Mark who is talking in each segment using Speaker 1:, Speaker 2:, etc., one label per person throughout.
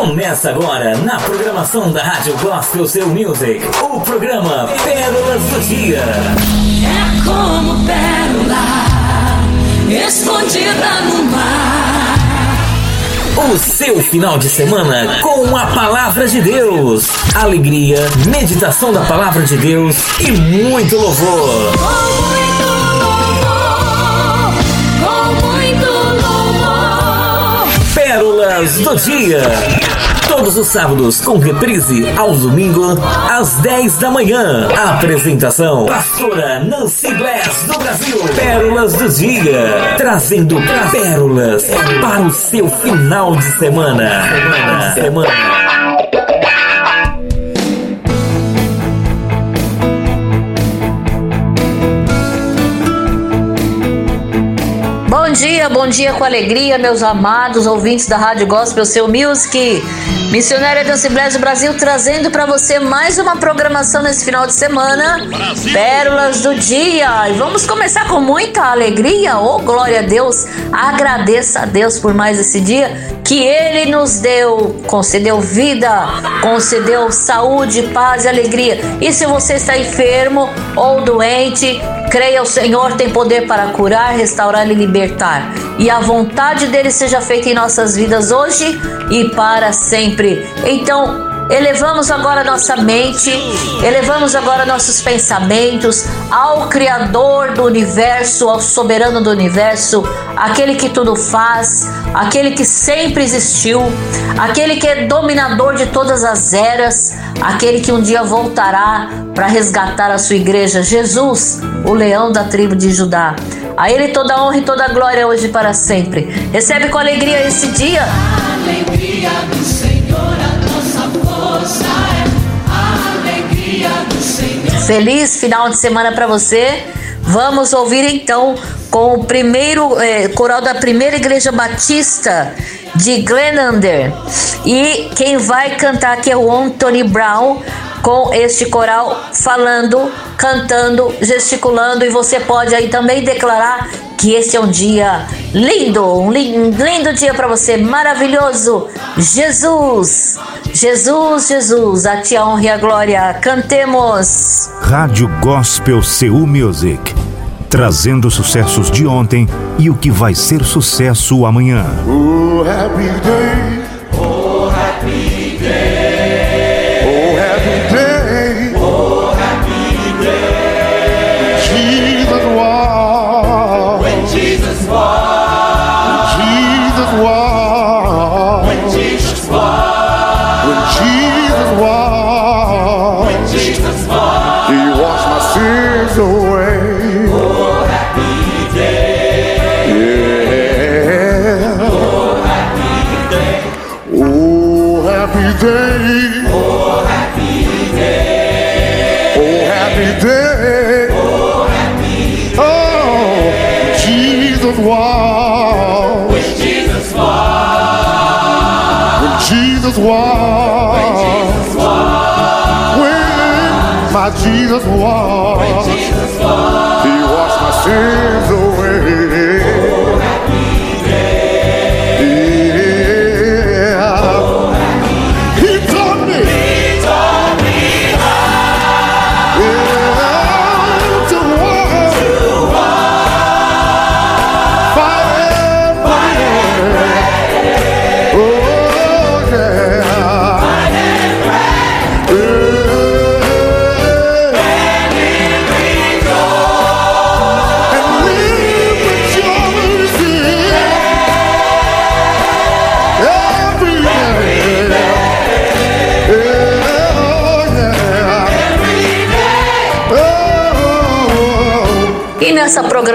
Speaker 1: Começa agora na programação da Rádio Gospel Seu Music, o programa Pérolas do Dia.
Speaker 2: É como pérola escondida no mar.
Speaker 1: O seu final de semana com a palavra de Deus, alegria, meditação da palavra de Deus e muito louvor. Pérolas do Dia. Todos os sábados, com reprise ao domingo, às 10 da manhã. Apresentação: Pastora Nancy Bless do Brasil. Pérolas do Dia. Trazendo pérolas para o seu final de semana. Semana. semana.
Speaker 3: Bom dia, bom dia com alegria, meus amados ouvintes da Rádio Gospel Seu Music. Missionária da Assembleia do Brasil trazendo para você mais uma programação nesse final de semana. Pérolas do dia. E vamos começar com muita alegria. Oh, glória a Deus. Agradeça a Deus por mais esse dia que ele nos deu. Concedeu vida, concedeu saúde, paz e alegria. E se você está enfermo ou doente, Creia, o Senhor tem poder para curar, restaurar e libertar. E a vontade dele seja feita em nossas vidas hoje e para sempre. Então, elevamos agora nossa mente, elevamos agora nossos pensamentos ao Criador do universo, ao soberano do universo, aquele que tudo faz, aquele que sempre existiu, aquele que é dominador de todas as eras, aquele que um dia voltará para resgatar a sua igreja, Jesus, o leão da tribo de Judá. A ele toda honra e toda glória hoje e para sempre. Recebe com alegria esse dia.
Speaker 2: Alegria do
Speaker 3: Feliz final de semana para você. Vamos ouvir então com o primeiro eh, coral da primeira igreja batista de Glenander. E quem vai cantar aqui é o Anthony Brown com este coral falando, cantando, gesticulando e você pode aí também declarar que esse é um dia lindo, um lin- lindo dia para você, maravilhoso. Jesus, Jesus, Jesus, a ti a honra e a glória. Cantemos.
Speaker 4: Rádio Gospel Seu Music. Trazendo sucessos de ontem e o que vai ser sucesso amanhã.
Speaker 5: Oh, happy day.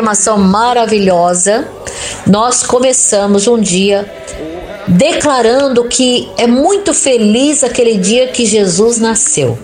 Speaker 3: Programação maravilhosa, nós começamos um dia declarando que é muito feliz aquele dia que Jesus nasceu.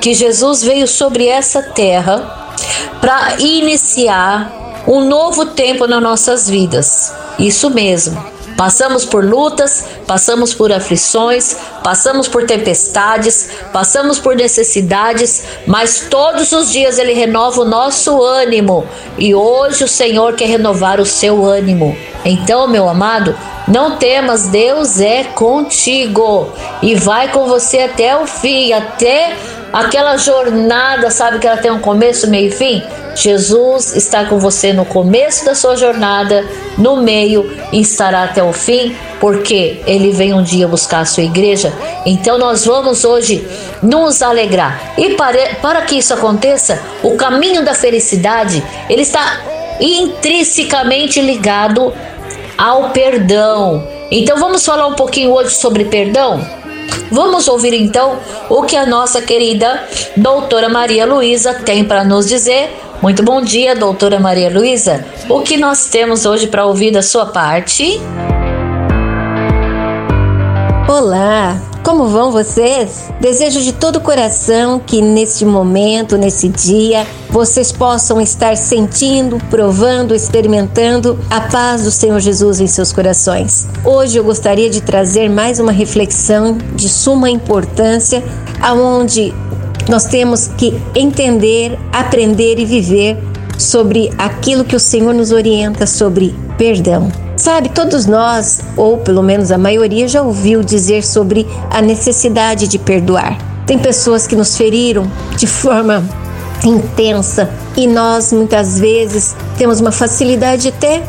Speaker 3: Que Jesus veio sobre essa terra para iniciar um novo tempo nas nossas vidas. Isso mesmo. Passamos por lutas, passamos por aflições, passamos por tempestades, passamos por necessidades, mas todos os dias Ele renova o nosso ânimo e hoje o Senhor quer renovar o seu ânimo. Então, meu amado, não temas, Deus é contigo e vai com você até o fim, até aquela jornada, sabe que ela tem um começo, meio e fim? Jesus está com você no começo da sua jornada, no meio e estará até o fim, porque ele vem um dia buscar a sua igreja. Então nós vamos hoje nos alegrar. E para, para que isso aconteça, o caminho da felicidade, ele está intrinsecamente ligado ao perdão. Então vamos falar um pouquinho hoje sobre perdão? Vamos ouvir então o que a nossa querida doutora Maria Luísa tem para nos dizer muito bom dia, doutora Maria Luísa. O que nós temos hoje para ouvir da sua parte?
Speaker 6: Olá, como vão vocês? Desejo de todo o coração que neste momento, nesse dia, vocês possam estar sentindo, provando, experimentando a paz do Senhor Jesus em seus corações. Hoje eu gostaria de trazer mais uma reflexão de suma importância, aonde nós temos que entender, aprender e viver sobre aquilo que o Senhor nos orienta sobre perdão. Sabe, todos nós, ou pelo menos a maioria, já ouviu dizer sobre a necessidade de perdoar. Tem pessoas que nos feriram de forma intensa e nós muitas vezes temos uma facilidade até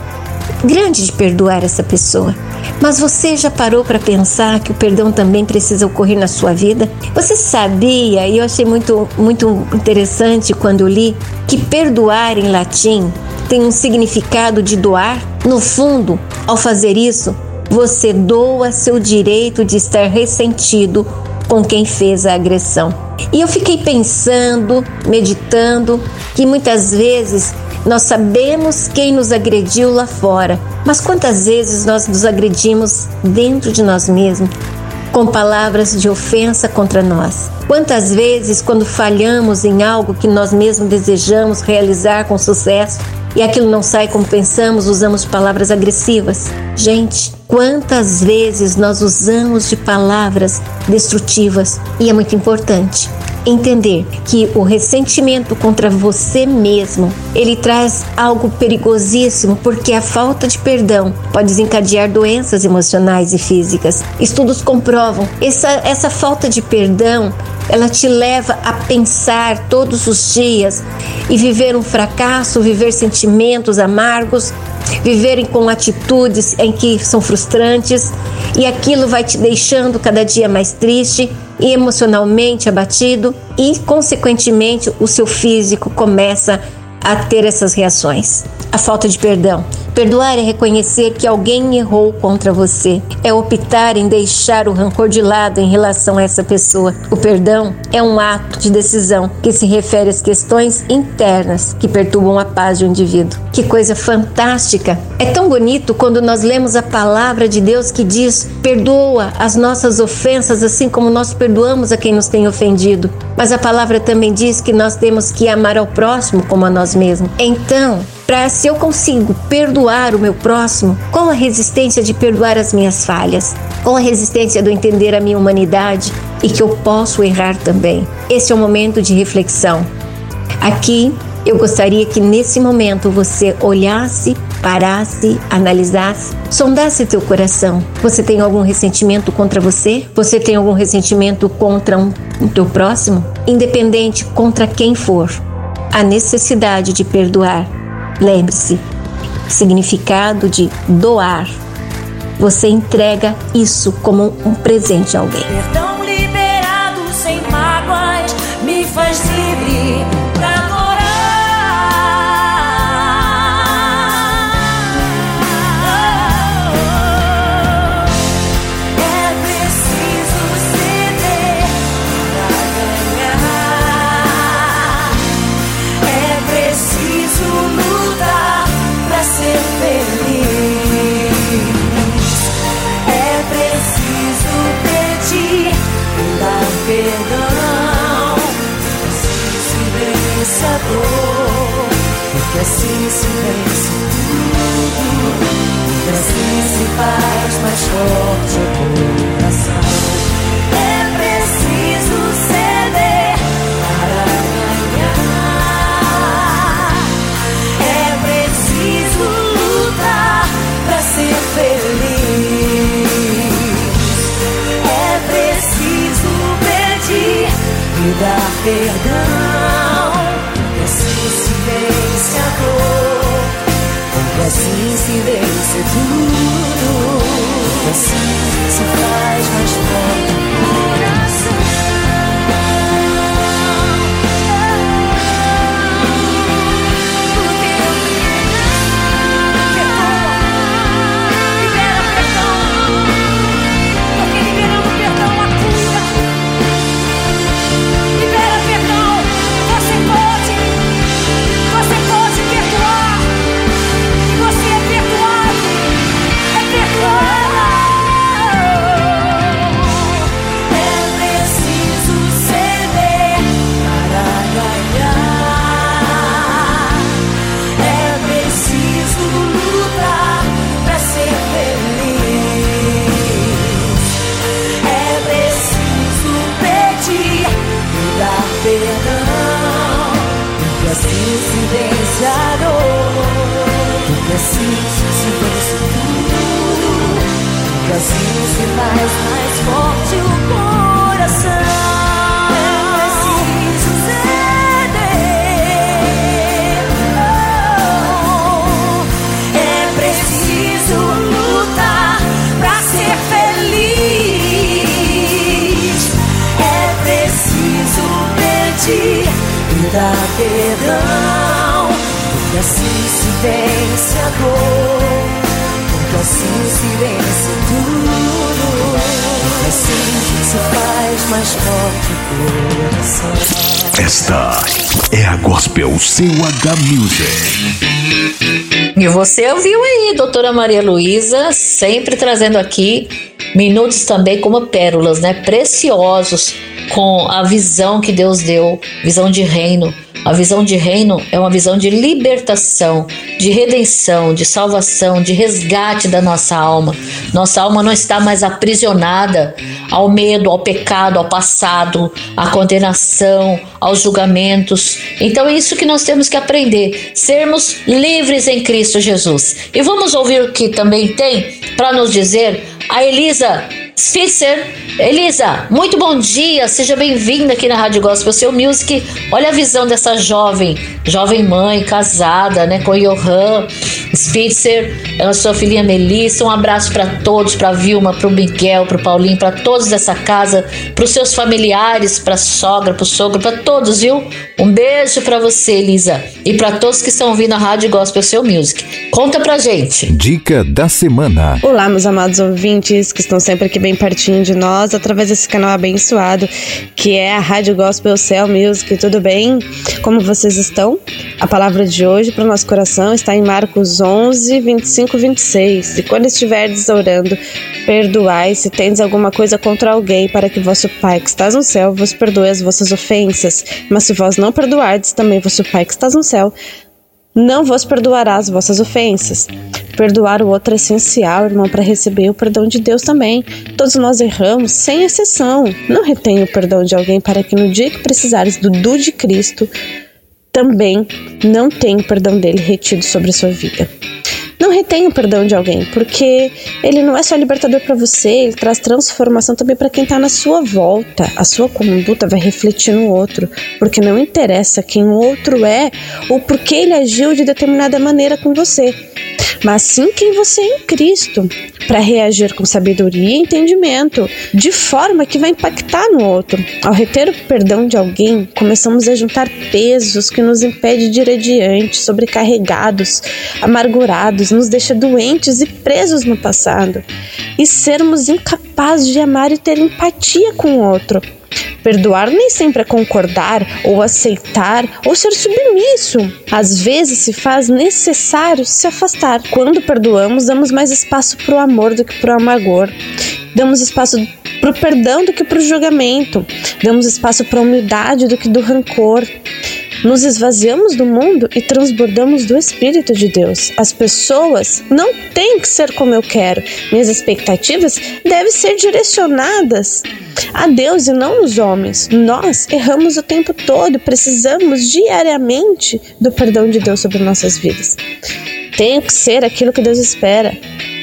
Speaker 6: grande de perdoar essa pessoa. Mas você já parou para pensar que o perdão também precisa ocorrer na sua vida? Você sabia, e eu achei muito, muito interessante quando li, que perdoar em latim tem um significado de doar? No fundo, ao fazer isso, você doa seu direito de estar ressentido com quem fez a agressão. E eu fiquei pensando, meditando, que muitas vezes nós sabemos quem nos agrediu lá fora, mas quantas vezes nós nos agredimos dentro de nós mesmos, com palavras de ofensa contra nós? Quantas vezes, quando falhamos em algo que nós mesmos desejamos realizar com sucesso e aquilo não sai como pensamos, usamos palavras agressivas? Gente, quantas vezes nós usamos de palavras destrutivas? E é muito importante entender que o ressentimento contra você mesmo, ele traz algo perigosíssimo, porque a falta de perdão pode desencadear doenças emocionais e físicas. Estudos comprovam essa essa falta de perdão ela te leva a pensar todos os dias e viver um fracasso, viver sentimentos amargos, viverem com atitudes em que são frustrantes e aquilo vai te deixando cada dia mais triste emocionalmente abatido e consequentemente o seu físico começa a ter essas reações. A falta de perdão. Perdoar é reconhecer que alguém errou contra você, é optar em deixar o rancor de lado em relação a essa pessoa. O perdão é um ato de decisão que se refere às questões internas que perturbam a paz de um indivíduo. Que coisa fantástica! É tão bonito quando nós lemos a palavra de Deus que diz: perdoa as nossas ofensas assim como nós perdoamos a quem nos tem ofendido. Mas a palavra também diz que nós temos que amar ao próximo como a nós mesmos. Então, para se eu consigo perdoar o meu próximo, qual a resistência de perdoar as minhas falhas? Qual a resistência eu entender a minha humanidade e que eu posso errar também? Esse é o momento de reflexão. Aqui eu gostaria que nesse momento você olhasse, parasse, analisasse, sondasse teu coração. Você tem algum ressentimento contra você? Você tem algum ressentimento contra um, um teu próximo? Independente contra quem for, a necessidade de perdoar Lembre-se, significado de doar. Você entrega isso como um presente a alguém.
Speaker 7: Perdão. Assim se vence a dor, porque assim se vence tudo. Porque assim se
Speaker 2: faz mais forte o coração. Dar perdão. E assim se vence a dor. E assim se vence tudo. E assim se faz mais forte
Speaker 8: perdão. Porque
Speaker 2: assim se vence a dor. Porque assim se vence tudo. Porque assim se faz mais forte o coração.
Speaker 9: Esta é a Gospel CUH Music.
Speaker 3: E você ouviu aí, doutora Maria Luísa, sempre trazendo aqui minutos também como pérolas, né? Preciosos com a visão que Deus deu, visão de reino. A visão de reino é uma visão de libertação, de redenção, de salvação, de resgate da nossa alma. Nossa alma não está mais aprisionada ao medo, ao pecado, ao passado, à condenação, aos julgamentos. Então é isso que nós temos que aprender, sermos livres em Cristo Jesus. E vamos ouvir o que também tem para nos dizer a Elisa Spitzer. Elisa, muito bom dia, seja bem-vinda aqui na Rádio Gospel Seu Music. Olha a visão dessa jovem, jovem mãe, casada, né, com Johan Spitzer, a sua filhinha Melissa. Um abraço para todos, para Vilma, para o Miguel, para o Paulinho, para todos dessa casa, para os seus familiares, para sogra, para o sogro, para todos, viu? Um beijo para você, Elisa, e para todos que estão ouvindo a Rádio Gospel Seu Music. Conta pra gente.
Speaker 4: Dica da semana.
Speaker 10: Olá, meus amados ouvintes que estão sempre aqui bem pertinho de nós, através desse canal abençoado que é a Rádio Gospel Cell Music. Tudo bem? Como vocês estão? A palavra de hoje para o nosso coração está em Marcos 11, 25 26. E quando estiverdes orando, perdoai se tendes alguma coisa contra alguém, para que vosso Pai que estás no céu vos perdoe as vossas ofensas. Mas se vós não perdoardes, também vosso Pai que estás no céu não vos perdoará as vossas ofensas. Perdoar o outro é essencial, irmão, para receber o perdão de Deus também. Todos nós erramos, sem exceção. Não retenha o perdão de alguém para que no dia que precisares do do de Cristo, também não tenha o perdão dele retido sobre a sua vida. Não retenha o perdão de alguém, porque ele não é só libertador para você, ele traz transformação também para quem está na sua volta. A sua conduta vai refletir no outro, porque não interessa quem o outro é ou por que ele agiu de determinada maneira com você, mas sim quem você é em Cristo, para reagir com sabedoria e entendimento, de forma que vai impactar no outro. Ao reter o perdão de alguém, começamos a juntar pesos que nos impedem de ir adiante, sobrecarregados, amargurados, nos deixa doentes e presos no passado, e sermos incapazes de amar e ter empatia com o outro. Perdoar nem sempre é concordar ou aceitar ou ser submisso. Às vezes se faz necessário se afastar. Quando perdoamos, damos mais espaço para o amor do que para o amargor. Damos espaço para o perdão do que para o julgamento. Damos espaço para a humildade do que do rancor. Nos esvaziamos do mundo e transbordamos do Espírito de Deus. As pessoas não têm que ser como eu quero. Minhas expectativas devem ser direcionadas a Deus e não nos homens. Nós erramos o tempo todo, precisamos diariamente do perdão de Deus sobre nossas vidas. Tenho que ser aquilo que Deus espera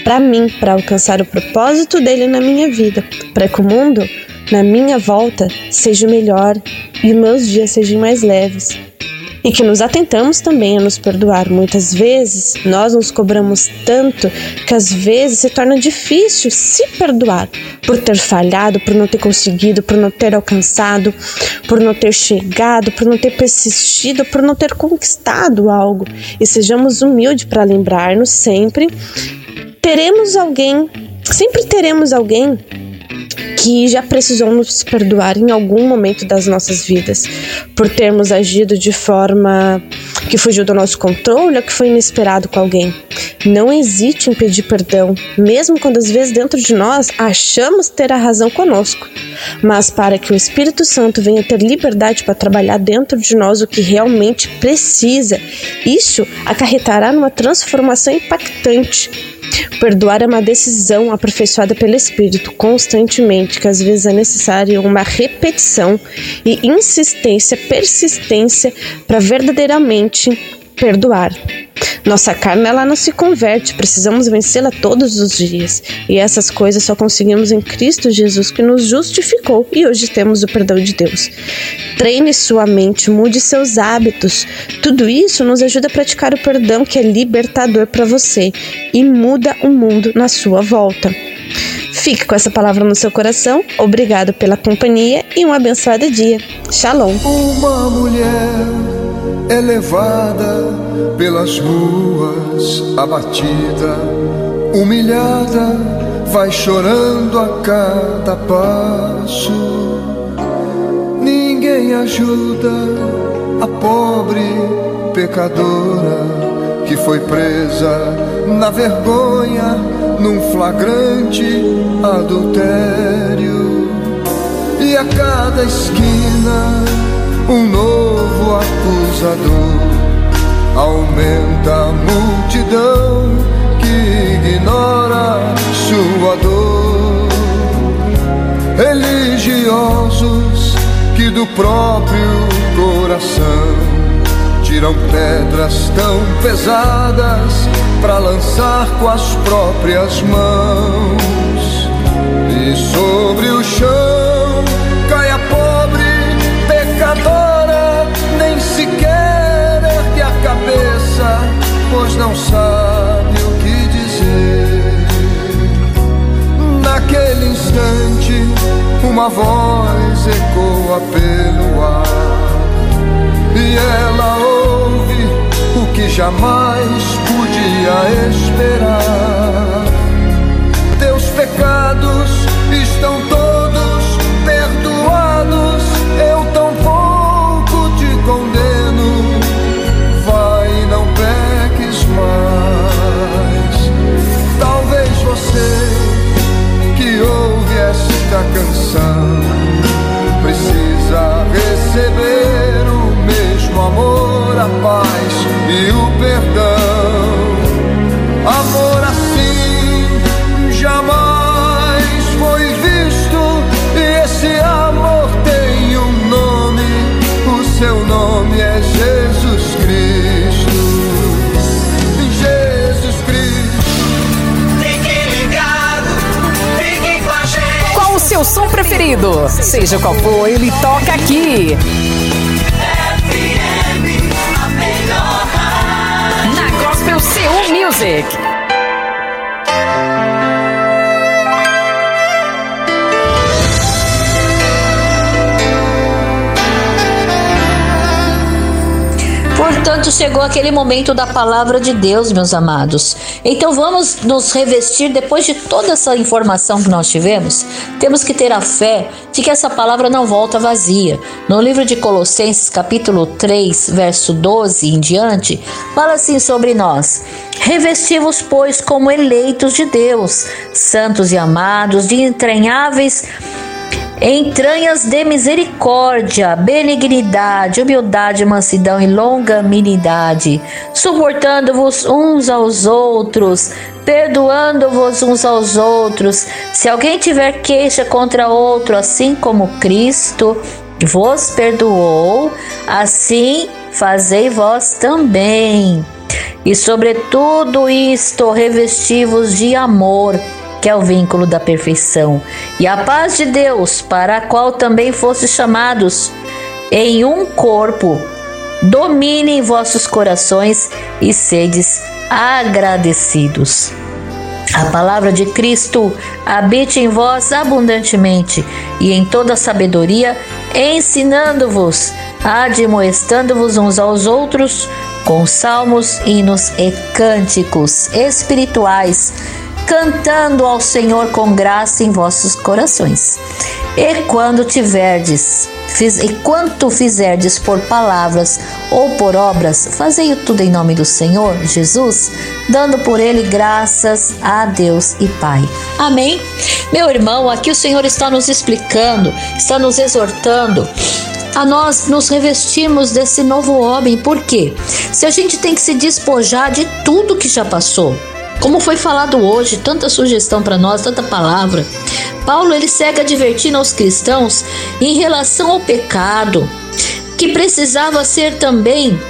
Speaker 10: para mim, para alcançar o propósito dele na minha vida, para que o mundo na minha volta seja melhor e meus dias sejam mais leves. E que nos atentamos também a nos perdoar. Muitas vezes nós nos cobramos tanto que às vezes se torna difícil se perdoar por ter falhado, por não ter conseguido, por não ter alcançado, por não ter chegado, por não ter persistido, por não ter conquistado algo. E sejamos humildes para lembrar-nos sempre teremos alguém, sempre teremos alguém que já precisou nos perdoar em algum momento das nossas vidas por termos agido de forma que fugiu do nosso controle ou que foi inesperado com alguém. Não hesite em pedir perdão, mesmo quando às vezes dentro de nós achamos ter a razão conosco. Mas para que o Espírito Santo venha ter liberdade para trabalhar dentro de nós o que realmente precisa, isso acarretará numa transformação impactante Perdoar é uma decisão aperfeiçoada pelo Espírito constantemente, que às vezes é necessário uma repetição e insistência, persistência para verdadeiramente perdoar. Nossa carne ela não se converte, precisamos vencê-la todos os dias. E essas coisas só conseguimos em Cristo Jesus que nos justificou e hoje temos o perdão de Deus. Treine sua mente, mude seus hábitos. Tudo isso nos ajuda a praticar o perdão que é libertador para você e muda o mundo na sua volta. Fique com essa palavra no seu coração. Obrigado pela companhia e um abençoado dia. Shalom.
Speaker 11: É levada pelas ruas, abatida, humilhada, vai chorando a cada passo. Ninguém ajuda a pobre pecadora que foi presa na vergonha num flagrante adultério. E a cada esquina um novo acusador aumenta a multidão que ignora sua dor. Religiosos que do próprio coração tiram pedras tão pesadas para lançar com as próprias mãos e sobre o chão não sabe o que dizer. Naquele instante, uma voz ecoa pelo ar e ela ouve o que jamais podia esperar. Teus pecados estão
Speaker 12: Seja qual for, ele toca aqui. Na Gospel Seul Music.
Speaker 3: Portanto, chegou aquele momento da palavra de Deus, meus amados. Então vamos nos revestir depois de toda essa informação que nós tivemos. Temos que ter a fé de que essa palavra não volta vazia. No livro de Colossenses, capítulo 3, verso 12 em diante, fala assim sobre nós: Revestivos, pois, como eleitos de Deus, santos e amados, de entranháveis entranhas de misericórdia, benignidade, humildade, mansidão e longanimidade, suportando-vos uns aos outros, perdoando-vos uns aos outros. Se alguém tiver queixa contra outro, assim como Cristo vos perdoou, assim fazei vós também. E sobretudo isto, revestivos de amor, que é o vínculo da perfeição, e a paz de Deus, para a qual também fostes chamados em um corpo, domine vossos corações e sedes agradecidos. A palavra de Cristo habite em vós abundantemente e em toda sabedoria, ensinando-vos, admoestando-vos uns aos outros com salmos, hinos e cânticos espirituais, cantando ao Senhor com graça em vossos corações. E quando tiverdes Fiz, e quanto fizerdes por palavras ou por obras, fazei tudo em nome do Senhor Jesus, dando por ele graças a Deus e Pai. Amém? Meu irmão, aqui o Senhor está nos explicando, está nos exortando a nós nos revestirmos desse novo homem. Por quê? Se a gente tem que se despojar de tudo que já passou, como foi falado hoje, tanta sugestão para nós, tanta palavra. Paulo ele segue advertindo aos cristãos em relação ao pecado, que precisava ser também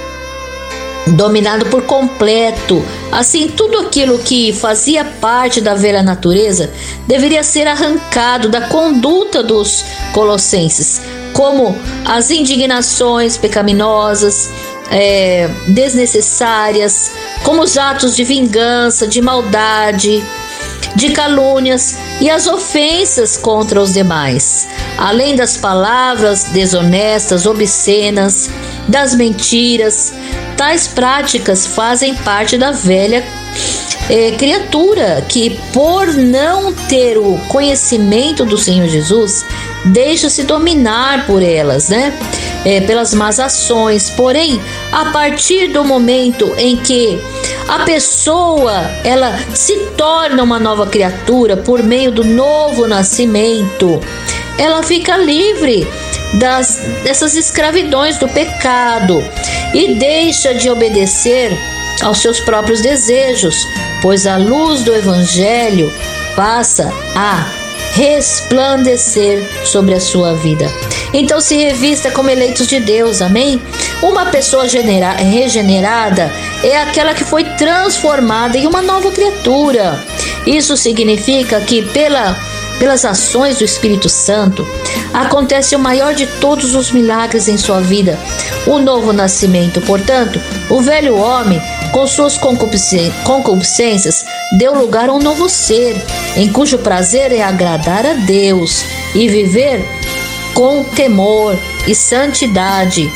Speaker 3: dominado por completo. Assim, tudo aquilo que fazia parte da velha natureza deveria ser arrancado da conduta dos colossenses, como as indignações pecaminosas, é, desnecessárias, como os atos de vingança, de maldade, de calúnias e as ofensas contra os demais, além das palavras desonestas, obscenas, das mentiras. Tais práticas fazem parte da velha é, criatura que, por não ter o conhecimento do Senhor Jesus, deixa-se dominar por elas, né? É, pelas más ações. Porém, a partir do momento em que a pessoa ela se torna uma nova criatura por meio do novo nascimento, ela fica livre das, dessas escravidões do pecado e deixa de obedecer aos seus próprios desejos, pois a luz do Evangelho passa a resplandecer sobre a sua vida. Então se revista como eleitos de Deus, amém? Uma pessoa regenerada é aquela que foi transformada em uma nova criatura. Isso significa que pela pelas ações do Espírito Santo, acontece o maior de todos os milagres em sua vida, o novo nascimento. Portanto, o velho homem, com suas concupiscências, deu lugar a um novo ser, em cujo prazer é agradar a Deus e viver com temor e santidade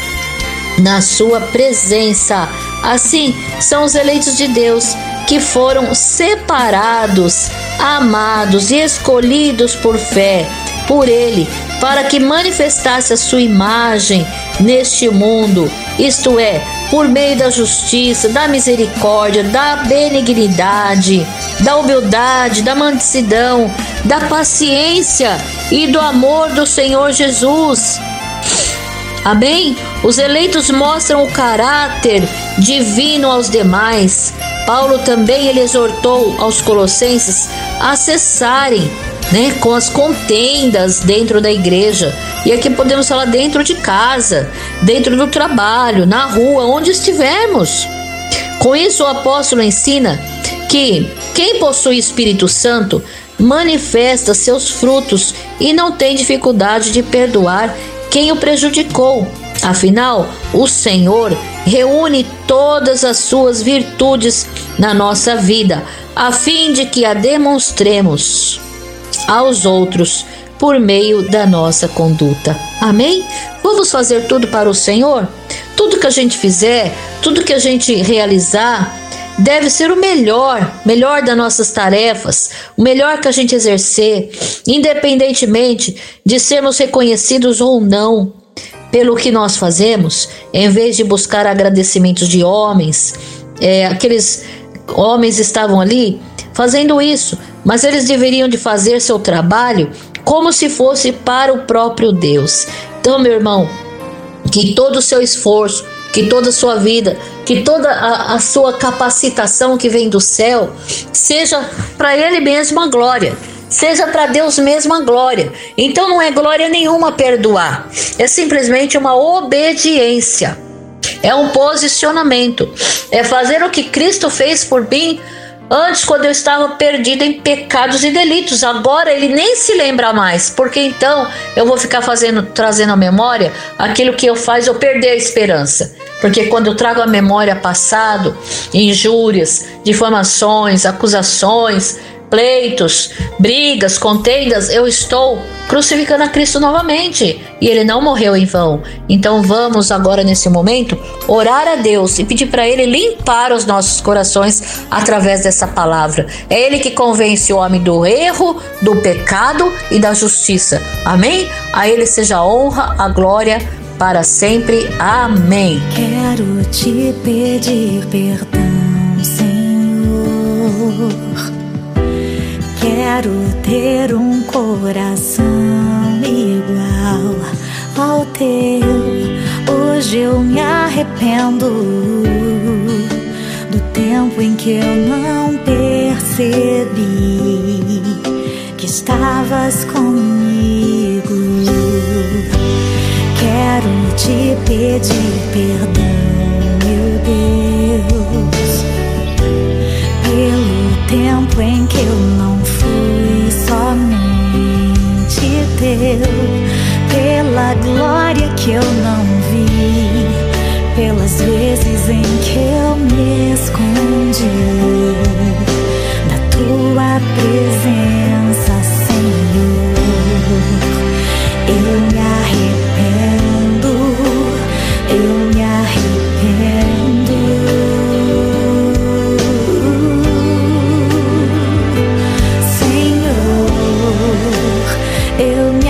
Speaker 3: na sua presença. Assim são os eleitos de Deus que foram separados, amados e escolhidos por fé por Ele, para que manifestasse a sua imagem neste mundo, isto é, por meio da justiça, da misericórdia, da benignidade, da humildade, da mansidão, da paciência e do amor do Senhor Jesus. Amém? Os eleitos mostram o caráter divino aos demais. Paulo também ele exortou aos colossenses a cessarem né, com as contendas dentro da igreja. E aqui podemos falar dentro de casa, dentro do trabalho, na rua, onde estivermos. Com isso, o apóstolo ensina que quem possui Espírito Santo manifesta seus frutos e não tem dificuldade de perdoar quem o prejudicou. Afinal, o Senhor reúne todas as suas virtudes na nossa vida, a fim de que a demonstremos aos outros por meio da nossa conduta. Amém? Vamos fazer tudo para o Senhor? Tudo que a gente fizer, tudo que a gente realizar, deve ser o melhor, melhor das nossas tarefas, o melhor que a gente exercer, independentemente de sermos reconhecidos ou não pelo que nós fazemos, em vez de buscar agradecimentos de homens, é, aqueles homens estavam ali fazendo isso mas eles deveriam de fazer seu trabalho como se fosse para o próprio Deus. Então, meu irmão, que todo o seu esforço, que toda a sua vida, que toda a, a sua capacitação que vem do céu seja para Ele mesmo a glória. Seja para Deus mesmo a glória. Então não é glória nenhuma perdoar, é simplesmente uma obediência, é um posicionamento, é fazer o que Cristo fez por mim Antes, quando eu estava perdido em pecados e delitos, agora ele nem se lembra mais, porque então eu vou ficar fazendo, trazendo à memória aquilo que eu faz eu perder a esperança. Porque quando eu trago à memória passado, injúrias, difamações, acusações, pleitos, brigas, contendas, eu estou crucificando a Cristo novamente. E ele não morreu em vão. Então vamos agora nesse momento orar a Deus e pedir para ele limpar os nossos corações através dessa palavra. É ele que convence o homem do erro, do pecado e da justiça. Amém? A ele seja a honra, a glória para sempre. Amém.
Speaker 2: Quero te pedir perdão, Senhor. Quero ter um coração igual ao teu. Hoje eu me arrependo do tempo em que eu não percebi que estavas comigo. Quero te pedir perdão, teu, pela glória que eu não vi, pelas vezes em que eu me escondi. Da tua presença,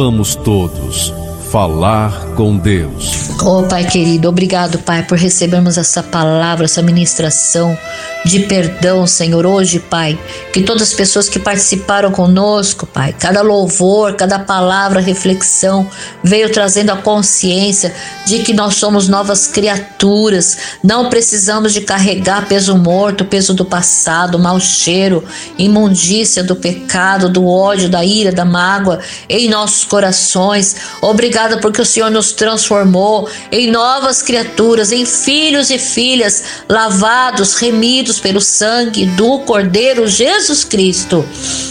Speaker 9: Vamos todos falar com Deus.
Speaker 3: Oh, Pai querido, obrigado, Pai, por recebermos essa palavra, essa ministração de perdão, Senhor. Hoje, Pai, que todas as pessoas que participaram conosco, Pai, cada louvor, cada palavra, reflexão, veio trazendo a consciência de que nós somos novas criaturas, não precisamos de carregar peso morto, peso do passado, mau cheiro, imundícia do pecado, do ódio, da ira, da mágoa em nossos corações. Obrigada porque o Senhor nos transformou em novas criaturas, em filhos e filhas lavados, remidos pelo sangue do Cordeiro Jesus Cristo.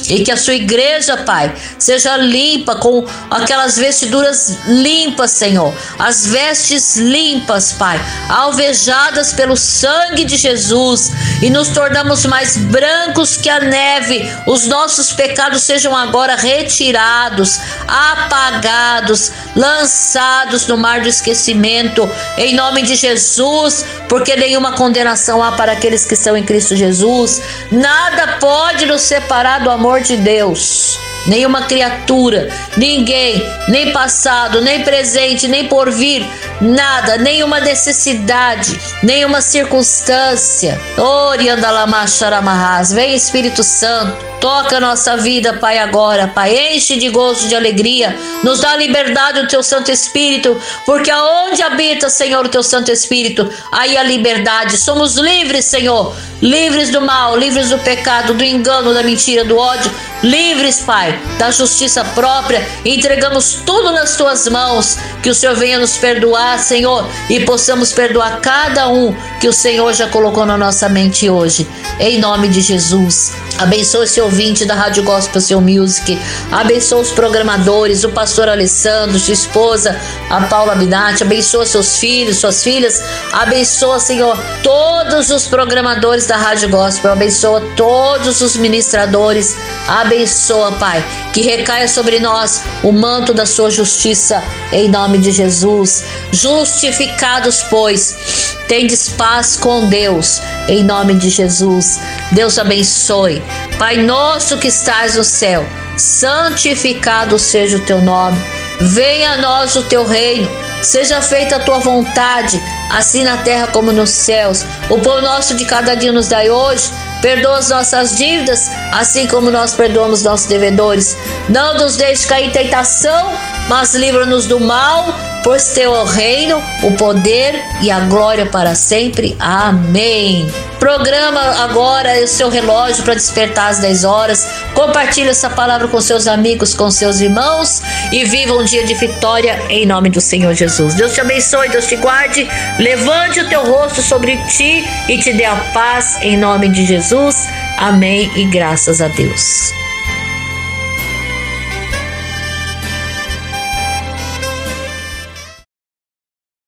Speaker 3: E que a sua igreja, Pai, seja limpa com aquelas vestiduras limpas, Senhor. As vestes limpas, Pai, alvejadas pelo sangue de Jesus e nos tornamos mais brancos que a neve. Os nossos pecados sejam agora retirados, apagados, lançados no mar do esquecimento, em nome de Jesus, porque nenhuma condenação há para aqueles que estão em Cristo Jesus. Nada pode nos separar do amor de Deus. Nenhuma criatura, ninguém, nem passado, nem presente, nem por vir, nada, nenhuma necessidade, nenhuma circunstância. Oriandalamasharamahas, vem Espírito Santo, toca a nossa vida, Pai, agora, Pai, enche de gozo, de alegria, nos dá liberdade o Teu Santo Espírito, porque aonde habita, Senhor, o Teu Santo Espírito, aí a liberdade. Somos livres, Senhor, livres do mal, livres do pecado, do engano, da mentira, do ódio, livres, Pai, da justiça própria. Entregamos tudo nas Tuas mãos, que o Senhor venha nos perdoar Senhor, e possamos perdoar cada um que o Senhor já colocou na nossa mente hoje. Em nome de Jesus. Abençoa esse ouvinte da Rádio Gospel Seu Music. Abençoa os programadores, o pastor Alessandro, sua esposa, a Paula Binatti. Abençoa seus filhos, suas filhas. Abençoa, Senhor, todos os programadores da Rádio Gospel. Abençoa todos os ministradores. Abençoa, Pai, que recaia sobre nós o manto da sua justiça, em nome de Jesus. Justificados, pois, tendes paz com Deus, em nome de Jesus. Deus abençoe. Pai nosso que estás no céu, santificado seja o teu nome. Venha a nós o teu reino. Seja feita a tua vontade, assim na terra como nos céus. O pão nosso de cada dia nos dai hoje. Perdoa as nossas dívidas, assim como nós perdoamos nossos devedores. Não nos deixe cair em tentação, mas livra-nos do mal, pois teu é o reino, o poder e a glória para sempre. Amém. Programa agora o seu relógio para despertar às 10 horas. Compartilhe essa palavra com seus amigos, com seus irmãos e viva um dia de vitória em nome do Senhor Jesus. Deus te abençoe, Deus te guarde. Levante o teu rosto sobre ti e te dê a paz em nome de Jesus. Amém e graças a Deus.